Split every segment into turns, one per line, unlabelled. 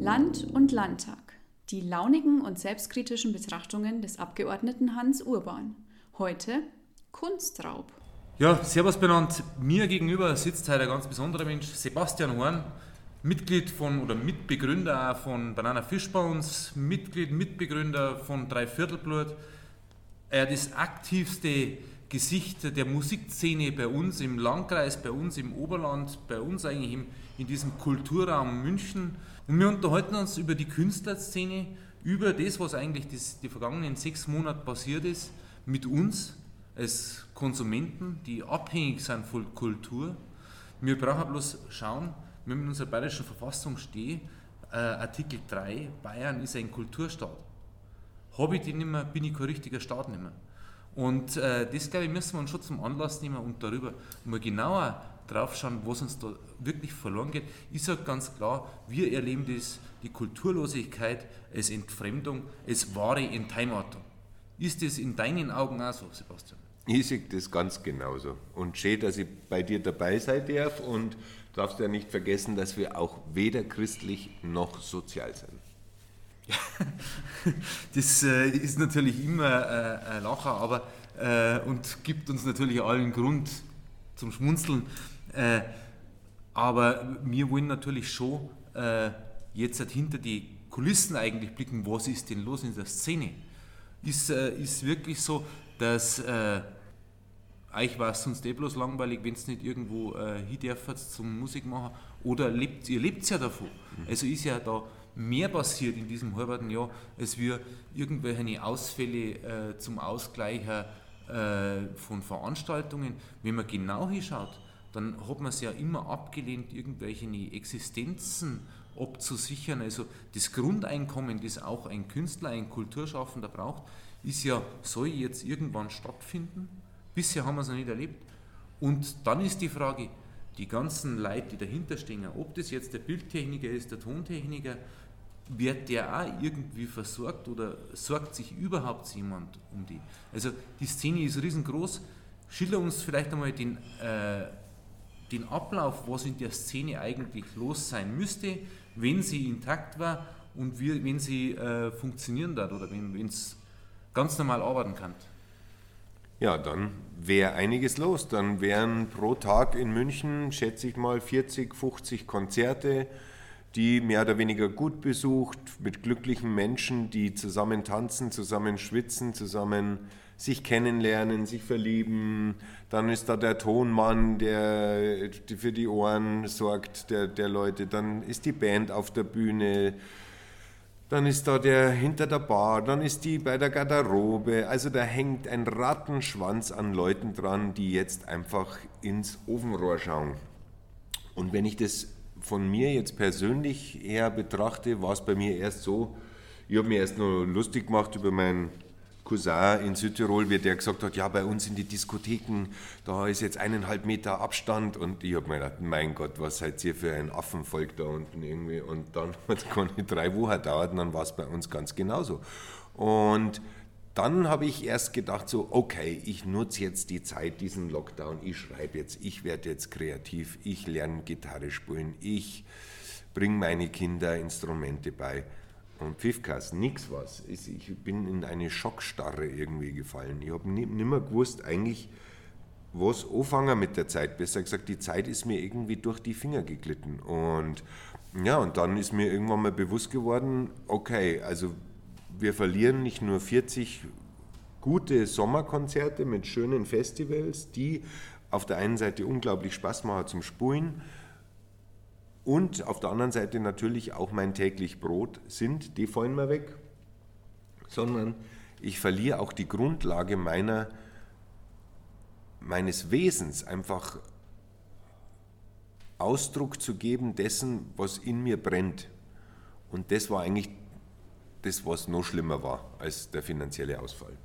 Land und Landtag. Die launigen und selbstkritischen Betrachtungen des Abgeordneten Hans Urban. Heute Kunstraub.
Ja, servus benannt. Mir gegenüber sitzt heute ein ganz besonderer Mensch, Sebastian Horn, Mitglied von oder Mitbegründer von Banana Fish Bones, Mitglied, Mitbegründer von Dreiviertelblut. Er das aktivste Gesicht der Musikszene bei uns im Landkreis, bei uns im Oberland, bei uns eigentlich im, in diesem Kulturraum München. Und wir unterhalten uns über die Künstlerszene, über das, was eigentlich das, die vergangenen sechs Monate passiert ist, mit uns als Konsumenten, die abhängig sind von Kultur. Wir brauchen bloß schauen, wenn wir in unserer bayerischen Verfassung stehen, äh, Artikel 3, Bayern ist ein Kulturstaat. Habe ich den nicht mehr, bin ich kein richtiger Staat nicht mehr. Und äh, das, glaube ich, müssen wir uns schon zum Anlass nehmen und darüber mal genauer drauf schauen, was uns da wirklich verloren geht. Ich sage ganz klar, wir erleben das, die Kulturlosigkeit als Entfremdung, als wahre Entheimatung. Ist das in deinen Augen auch so, Sebastian?
Ich sehe das ganz genauso. Und schön, dass ich bei dir dabei sein darf und darfst ja nicht vergessen, dass wir auch weder christlich noch sozial sind.
das äh, ist natürlich immer äh, ein Lacher, aber äh, und gibt uns natürlich allen Grund zum Schmunzeln. Aber wir wollen natürlich schon jetzt halt hinter die Kulissen eigentlich blicken, was ist denn los in der Szene? Ist, ist wirklich so, dass euch war es sonst eh bloß langweilig, wenn es nicht irgendwo äh, hindürft zum Musik machen. Oder lebt, ihr lebt ja davon. Mhm. Also ist ja da mehr passiert in diesem halben Jahr, als wir irgendwelche Ausfälle äh, zum Ausgleich äh, von Veranstaltungen. Wenn man genau hinschaut, dann hat man es ja immer abgelehnt, irgendwelche Existenzen abzusichern. Also das Grundeinkommen, das auch ein Künstler, ein Kulturschaffender braucht, ist ja, soll jetzt irgendwann stattfinden? Bisher haben wir es noch nicht erlebt. Und dann ist die Frage, die ganzen Leute, die dahinter stehen, ob das jetzt der Bildtechniker ist, der Tontechniker, wird der auch irgendwie versorgt oder sorgt sich überhaupt jemand um die? Also die Szene ist riesengroß. Schilder uns vielleicht einmal den, äh, den Ablauf, was in der Szene eigentlich los sein müsste, wenn sie intakt war und wie, wenn sie äh, funktionieren darf oder wenn es ganz normal arbeiten kann.
Ja, dann wäre einiges los. Dann wären pro Tag in München, schätze ich mal, 40, 50 Konzerte die mehr oder weniger gut besucht, mit glücklichen Menschen, die zusammen tanzen, zusammen schwitzen, zusammen sich kennenlernen, sich verlieben. Dann ist da der Tonmann, der für die Ohren sorgt, der, der Leute. Dann ist die Band auf der Bühne. Dann ist da der hinter der Bar, dann ist die bei der Garderobe. Also da hängt ein Rattenschwanz an Leuten dran, die jetzt einfach ins Ofenrohr schauen. Und wenn ich das von mir jetzt persönlich her betrachte, war es bei mir erst so, ich habe mir erst noch lustig gemacht über meinen Cousin in Südtirol, wie der gesagt hat, ja, bei uns in die Diskotheken, da ist jetzt eineinhalb Meter Abstand und ich habe mir gedacht, mein Gott, was seid ihr für ein Affenvolk da unten irgendwie und dann hat es nicht drei Wochen gedauert und dann war es bei uns ganz genauso. Und dann habe ich erst gedacht, so, okay, ich nutze jetzt die Zeit, diesen Lockdown, ich schreibe jetzt, ich werde jetzt kreativ, ich lerne Gitarre spielen, ich bringe meine Kinder Instrumente bei. Und Pfiffkas, nix was. Ich bin in eine Schockstarre irgendwie gefallen. Ich habe nicht mehr gewusst, eigentlich, was anfangen mit der Zeit. Besser gesagt, die Zeit ist mir irgendwie durch die Finger geglitten. Und ja, und dann ist mir irgendwann mal bewusst geworden, okay, also wir verlieren nicht nur 40 gute Sommerkonzerte mit schönen Festivals, die auf der einen Seite unglaublich Spaß machen zum Spulen und auf der anderen Seite natürlich auch mein täglich Brot sind, die fallen mir weg, sondern ich verliere auch die Grundlage meiner, meines Wesens, einfach Ausdruck zu geben dessen, was in mir brennt. Und das war eigentlich das, was noch schlimmer war als der finanzielle Ausfall.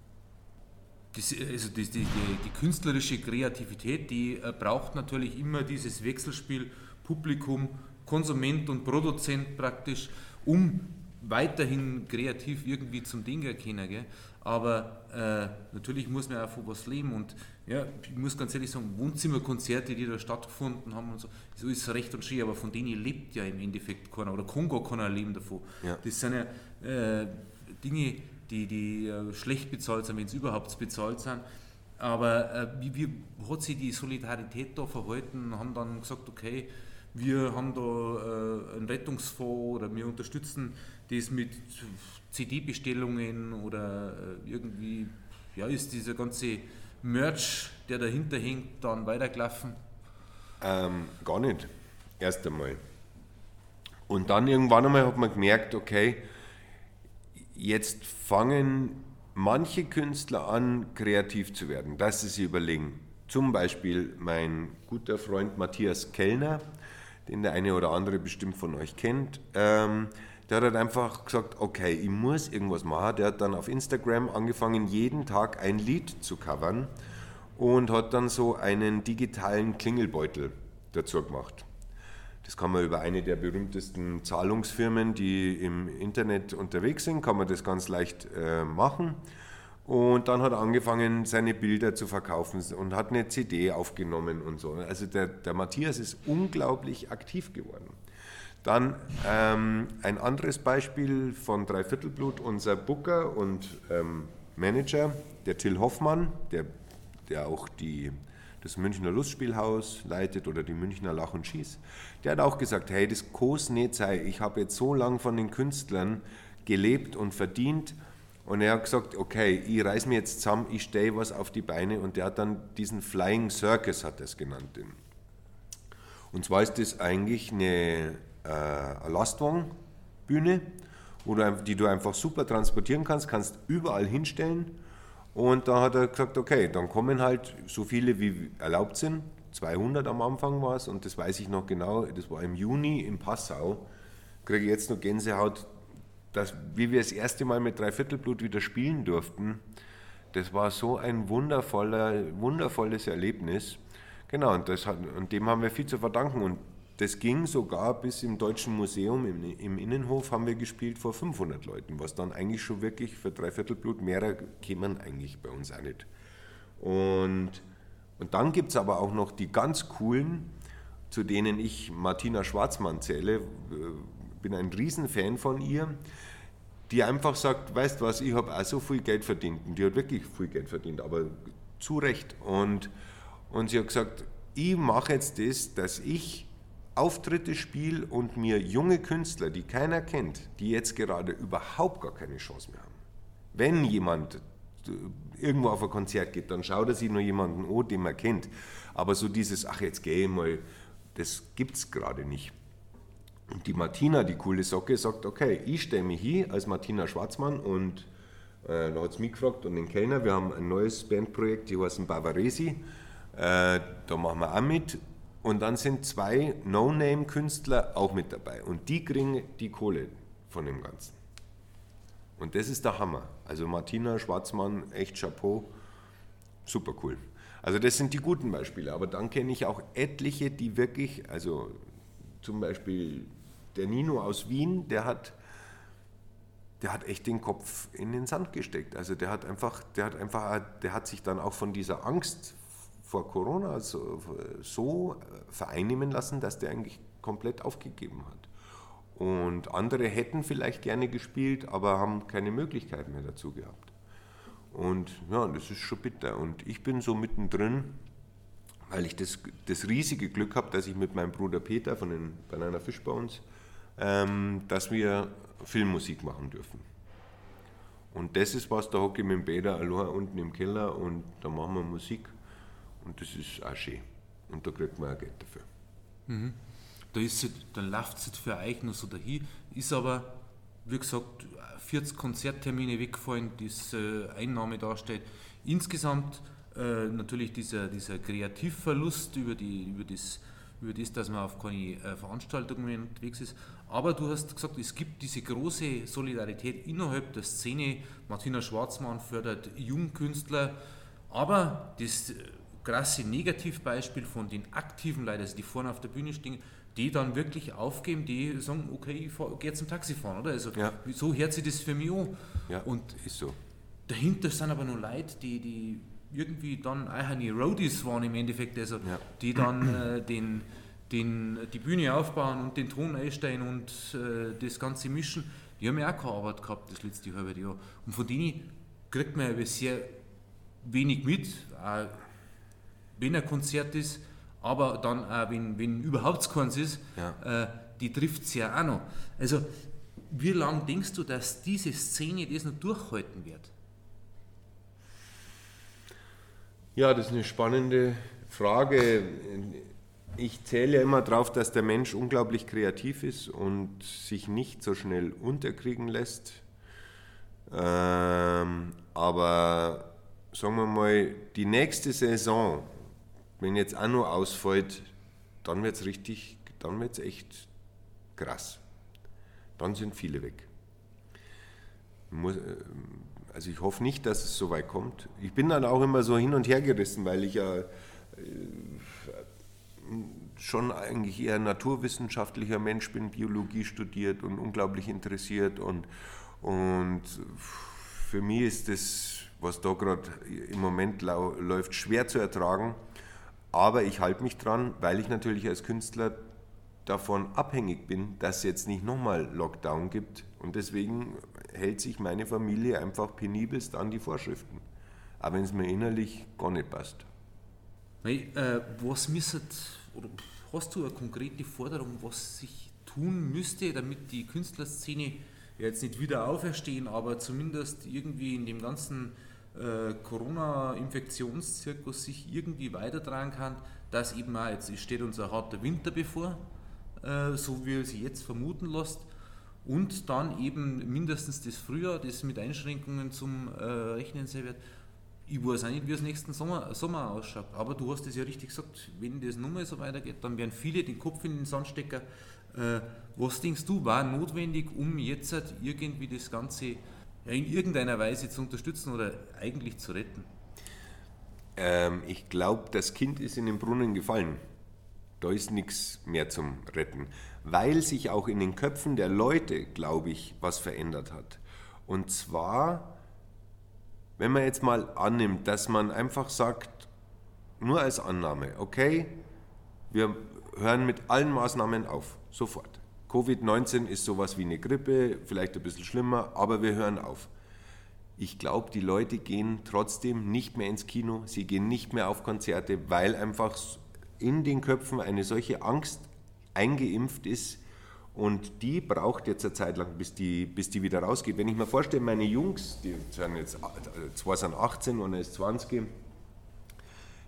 Das, also die, die, die, künstlerische Kreativität, die äh, braucht natürlich immer dieses Wechselspiel Publikum, Konsument und Produzent praktisch, um weiterhin kreativ irgendwie zum Ding erkennen. Gell? aber äh, natürlich muss man auch von was leben und ja, ich muss ganz ehrlich sagen, Wohnzimmerkonzerte, die da stattgefunden haben und so, so ist recht und schön, aber von denen lebt ja im Endeffekt keiner oder kann gar keiner leben davon. Ja. Das sind ja äh, Dinge, die, die äh, schlecht bezahlt sind, wenn sie überhaupt bezahlt sind. Aber äh, wie, wie hat sich die Solidarität da verhalten? Haben dann gesagt, okay, wir haben da äh, einen Rettungsfonds oder wir unterstützen das mit CD-Bestellungen oder äh, irgendwie, ja, ist dieser ganze Merch, der dahinter hängt, dann weitergelaufen?
Ähm, gar nicht. Erst einmal. Und dann irgendwann einmal hat man gemerkt, okay, jetzt fangen manche Künstler an, kreativ zu werden, dass sie sich überlegen. Zum Beispiel mein guter Freund Matthias Kellner, den der eine oder andere bestimmt von euch kennt. Ähm, der hat halt einfach gesagt, okay, ich muss irgendwas machen. Der hat dann auf Instagram angefangen, jeden Tag ein Lied zu covern und hat dann so einen digitalen Klingelbeutel dazu gemacht. Das kann man über eine der berühmtesten Zahlungsfirmen, die im Internet unterwegs sind, kann man das ganz leicht äh, machen. Und dann hat er angefangen, seine Bilder zu verkaufen und hat eine CD aufgenommen und so. Also der, der Matthias ist unglaublich aktiv geworden. Dann ähm, ein anderes Beispiel von Dreiviertelblut, unser Booker und ähm, Manager, der Till Hoffmann, der, der auch die, das Münchner Lustspielhaus leitet oder die Münchner Lach und Schieß, der hat auch gesagt, hey, das sein. Ich habe jetzt so lange von den Künstlern gelebt und verdient und er hat gesagt, okay, ich reiß mir jetzt zusammen, ich stehe was auf die Beine und der hat dann diesen Flying Circus, hat er es genannt. Und zwar ist das eigentlich eine äh, Lastwagenbühne, wo du, die du einfach super transportieren kannst, kannst überall hinstellen. Und da hat er gesagt, okay, dann kommen halt so viele wie erlaubt sind. 200 am Anfang war es und das weiß ich noch genau, das war im Juni in Passau. Kriege jetzt noch Gänsehaut, dass, wie wir das erste Mal mit Dreiviertelblut wieder spielen durften. Das war so ein wundervoller, wundervolles Erlebnis. Genau, und, das hat, und dem haben wir viel zu verdanken. Und das ging sogar bis im Deutschen Museum im, im, Innenhof haben wir gespielt vor 500 Leuten, was dann eigentlich schon wirklich für Dreiviertelblut mehrer kämen eigentlich bei uns auch nicht. Und, und dann gibt es aber auch noch die ganz coolen, zu denen ich Martina Schwarzmann zähle, äh, bin ein Riesenfan von ihr, die einfach sagt, weißt was, ich habe auch so viel Geld verdient. Und die hat wirklich viel Geld verdient, aber zu Recht. Und, und sie hat gesagt, ich mache jetzt das, dass ich Auftritte spiele und mir junge Künstler, die keiner kennt, die jetzt gerade überhaupt gar keine Chance mehr haben. Wenn jemand äh, irgendwo auf ein Konzert geht, dann schaut er sich nur jemanden an, den man kennt. Aber so dieses, ach jetzt gehe ich mal, das gibt es gerade nicht. Und die Martina, die coole Socke, sagt, okay, ich stelle mich hier als Martina Schwarzmann und äh, da hat es mich gefragt und den Kellner, wir haben ein neues Bandprojekt, die heißen Bavaresi, äh, da machen wir auch mit und dann sind zwei No-Name-Künstler auch mit dabei. Und die kriegen die Kohle von dem Ganzen. Und das ist der Hammer. Also Martina Schwarzmann, echt Chapeau, super cool. Also das sind die guten Beispiele. Aber dann kenne ich auch etliche, die wirklich, also zum Beispiel der Nino aus Wien, der hat, der hat echt den Kopf in den Sand gesteckt. Also der hat einfach, der hat einfach, der hat sich dann auch von dieser Angst vor Corona so, so vereinnehmen lassen, dass der eigentlich komplett aufgegeben hat. Und andere hätten vielleicht gerne gespielt, aber haben keine Möglichkeit mehr dazu gehabt. Und ja, das ist schon bitter. Und ich bin so mittendrin, weil ich das, das riesige Glück habe, dass ich mit meinem Bruder Peter von den Banana Fish Bones, ähm, dass wir Filmmusik machen dürfen. Und das ist was, da hocke ich mit dem Peter Aloha unten im Keller und da machen wir Musik. Und das ist auch schön. Und da kriegt man auch Geld dafür.
Mhm. Da ist dann läuft es für euch noch so dahin. Ist aber, wie gesagt, 40 Konzerttermine weggefallen, das äh, Einnahme darstellt. Insgesamt äh, natürlich dieser, dieser Kreativverlust über, die, über, das, über das, dass man auf keine äh, Veranstaltungen mehr unterwegs ist. Aber du hast gesagt, es gibt diese große Solidarität innerhalb der Szene. Martina Schwarzmann fördert Jungkünstler. Aber das krasse Negativbeispiel von den aktiven Leuten, also die vorne auf der Bühne stehen, die dann wirklich aufgeben, die sagen, okay, ich gehe jetzt zum Taxi fahren, oder? Also
ja.
so hört sich das für mich an.
Ja, und ist so.
dahinter sind aber noch Leute, die, die irgendwie dann eigentlich Roadies waren im Endeffekt, also ja. die dann äh, den, den, die Bühne aufbauen und den Ton einstellen und äh, das Ganze mischen. Die haben ja auch keine Arbeit gehabt das letzte halbe Jahr. Und von denen kriegt man ja sehr wenig mit, auch wenn ein Konzert ist, aber dann auch wenn, wenn überhaupt keins ist, ja. äh, die trifft es ja auch noch. Also, wie lange denkst du, dass diese Szene das noch durchhalten wird?
Ja, das ist eine spannende Frage. Ich zähle ja immer darauf, dass der Mensch unglaublich kreativ ist und sich nicht so schnell unterkriegen lässt. Ähm, aber sagen wir mal, die nächste Saison, wenn jetzt auch nur ausfällt, dann wird es richtig, dann wird es echt krass. Dann sind viele weg. Muss, äh, also ich hoffe nicht, dass es so weit kommt. Ich bin dann auch immer so hin und her gerissen, weil ich ja äh, schon eigentlich eher naturwissenschaftlicher Mensch bin, Biologie studiert und unglaublich interessiert. Und, und für mich ist das, was da gerade im Moment läuft, schwer zu ertragen. Aber ich halte mich dran, weil ich natürlich als Künstler davon abhängig bin, dass es jetzt nicht nochmal Lockdown gibt. Und deswegen hält sich meine Familie einfach penibelst an die Vorschriften. Auch wenn es mir innerlich gar nicht passt.
Hey, äh, was müsstet, oder hast du eine konkrete Forderung, was sich tun müsste, damit die Künstlerszene jetzt nicht wieder auferstehen, aber zumindest irgendwie in dem ganzen äh, Corona-Infektionszirkus sich irgendwie weitertragen kann, dass eben auch, jetzt steht uns ein harter Winter bevor, äh, so wie sich jetzt vermuten lässt, und dann eben mindestens das Frühjahr, das mit Einschränkungen zum äh, Rechnen sein wird. Ich weiß auch nicht, wie es nächsten Sommer, Sommer ausschaut, aber du hast es ja richtig gesagt, wenn das nochmal so weitergeht, dann werden viele den Kopf in den Sand stecken. Äh, was denkst du, war notwendig, um jetzt halt irgendwie das Ganze in irgendeiner Weise zu unterstützen oder eigentlich zu retten?
Ähm, ich glaube, das Kind ist in den Brunnen gefallen. Da ist nichts mehr zum Retten, weil sich auch in den Köpfen der Leute, glaube ich, was verändert hat. Und zwar, wenn man jetzt mal annimmt, dass man einfach sagt, nur als Annahme, okay, wir hören mit allen Maßnahmen auf, sofort. Covid-19 ist sowas wie eine Grippe, vielleicht ein bisschen schlimmer, aber wir hören auf. Ich glaube, die Leute gehen trotzdem nicht mehr ins Kino, sie gehen nicht mehr auf Konzerte, weil einfach in den Köpfen eine solche Angst eingeimpft ist und die braucht jetzt eine Zeit lang, bis die, bis die wieder rausgeht. Wenn ich mir vorstelle, meine Jungs, die sind jetzt, zwei sind 18 und er ist 20,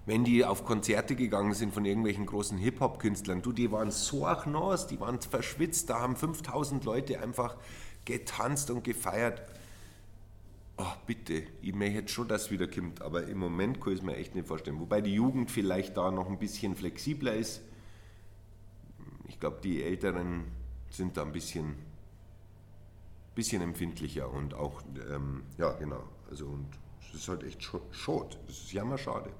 wenn die auf Konzerte gegangen sind von irgendwelchen großen Hip-Hop-Künstlern, du, die waren so achnos, die waren verschwitzt, da haben 5000 Leute einfach getanzt und gefeiert. Oh, bitte, ich möchte jetzt schon, dass es wieder kommt, aber im Moment kann ich es mir echt nicht vorstellen. Wobei die Jugend vielleicht da noch ein bisschen flexibler ist. Ich glaube, die Älteren sind da ein bisschen, bisschen empfindlicher und auch, ähm, ja, genau. Also, und es ist halt echt schade. Das ist jammerschade.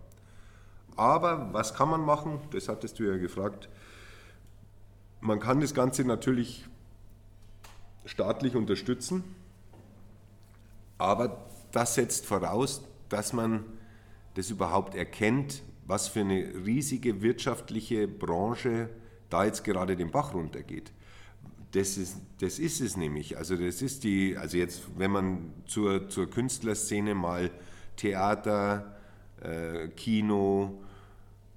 Aber was kann man machen? Das hattest du ja gefragt. Man kann das Ganze natürlich staatlich unterstützen aber das setzt voraus, dass man das überhaupt erkennt, was für eine riesige wirtschaftliche Branche da jetzt gerade den Bach runtergeht. Das ist, das ist es nämlich. Also das ist die, also jetzt, wenn man zur, zur Künstlerszene mal Theater, äh, Kino,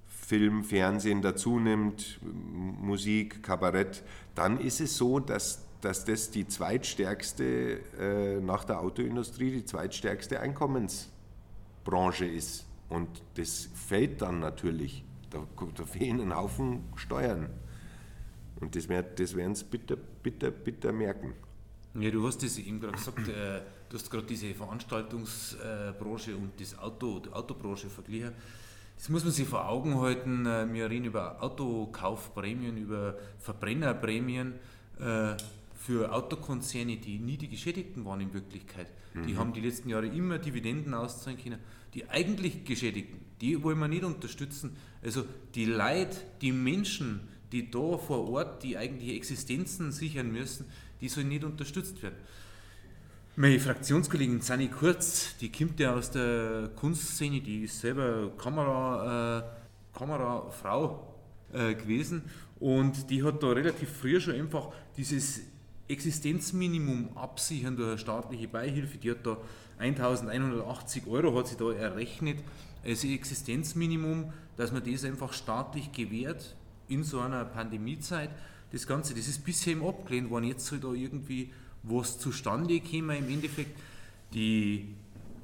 Film, Fernsehen dazu nimmt, Musik, Kabarett, dann ist es so, dass dass das die zweitstärkste, äh, nach der Autoindustrie, die zweitstärkste Einkommensbranche ist. Und das fällt dann natürlich. Da, da fehlen ein Haufen Steuern. Und das, das werden sie bitter, bitter, bitter merken.
Ja, du hast es eben gerade gesagt, äh, du hast gerade diese Veranstaltungsbranche und das Auto, die Autobranche verglichen. Das muss man sich vor Augen halten. Äh, wir reden über Autokaufprämien, über Verbrennerprämien. Äh, für Autokonzerne, die nie die Geschädigten waren in Wirklichkeit. Mhm. Die haben die letzten Jahre immer Dividenden auszahlen können. Die eigentlich Geschädigten, die wollen wir nicht unterstützen. Also die Leid, die Menschen, die da vor Ort die eigentliche Existenzen sichern müssen, die sollen nicht unterstützt werden. Meine Fraktionskollegin Sani Kurz, die kommt ja aus der Kunstszene, die ist selber Kamera, äh, Kamerafrau äh, gewesen und die hat da relativ früh schon einfach dieses Existenzminimum absichern durch eine staatliche Beihilfe. Die hat da 1180 Euro hat sie da errechnet als Existenzminimum, dass man das einfach staatlich gewährt in so einer Pandemiezeit. Das Ganze, das ist bisher im abgelehnt worden. Jetzt soll da irgendwie was zustande kommen. Im Endeffekt, die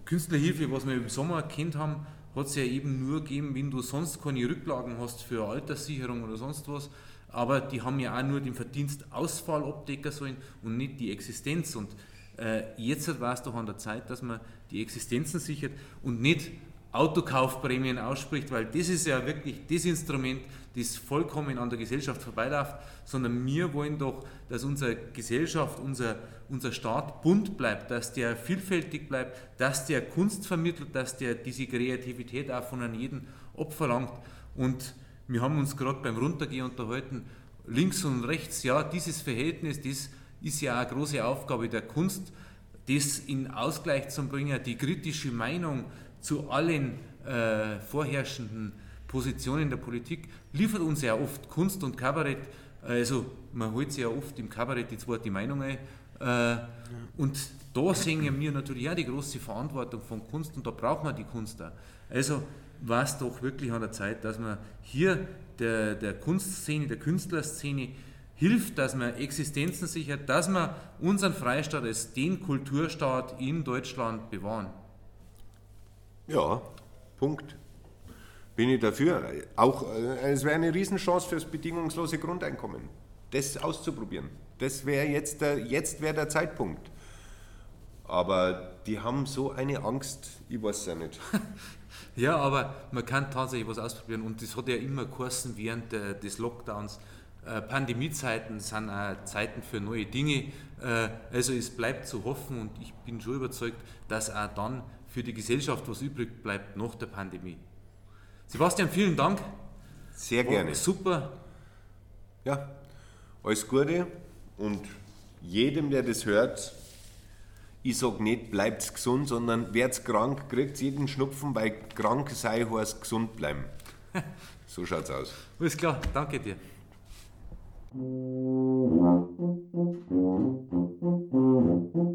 Künstlerhilfe, was wir im Sommer kennt haben, hat es ja eben nur gegeben, wenn du sonst keine Rücklagen hast für Alterssicherung oder sonst was. Aber die haben ja auch nur den Verdienstausfall abdecken sollen und nicht die Existenz. Und äh, jetzt war es doch an der Zeit, dass man die Existenzen sichert und nicht Autokaufprämien ausspricht, weil das ist ja wirklich das Instrument, das vollkommen an der Gesellschaft vorbeiläuft, sondern wir wollen doch, dass unsere Gesellschaft, unser, unser Staat bunt bleibt, dass der vielfältig bleibt, dass der Kunst vermittelt, dass der diese Kreativität auch von jedem abverlangt. Und wir haben uns gerade beim Runtergehen unterhalten, links und rechts, ja, dieses Verhältnis, das ist ja eine große Aufgabe der Kunst, das in Ausgleich zu bringen, die kritische Meinung, zu allen äh, vorherrschenden Positionen der Politik liefert uns ja oft Kunst und Kabarett. Also man holt sich ja oft im Kabarett die zweite Meinung ein. Äh. Und da sehen wir natürlich auch die große Verantwortung von Kunst und da braucht man die Kunst auch. Also war es doch wirklich an der Zeit, dass man hier der, der Kunstszene, der Künstlerszene hilft, dass man Existenzen sichert, dass man unseren Freistaat als den Kulturstaat in Deutschland bewahren.
Ja, Punkt. Bin ich dafür. Auch äh, es wäre eine Riesenchance fürs bedingungslose Grundeinkommen, das auszuprobieren. Das wäre jetzt der, jetzt wäre der Zeitpunkt. Aber die haben so eine Angst, ich weiß es ja nicht.
ja, aber man kann tatsächlich was ausprobieren und das hat ja immer geheißen während des Lockdowns. Äh, Pandemiezeiten sind auch Zeiten für neue Dinge. Äh, also es bleibt zu hoffen und ich bin schon überzeugt, dass auch dann für die Gesellschaft was übrig bleibt nach der Pandemie. Sebastian, vielen Dank.
Sehr gerne. War
super.
Ja, alles Gute und jedem, der das hört, ich sage nicht, bleibt gesund, sondern werdet krank, kriegt jeden Schnupfen, weil krank sei, heißt gesund bleiben. so schaut's aus.
Alles klar, danke dir. Thank you.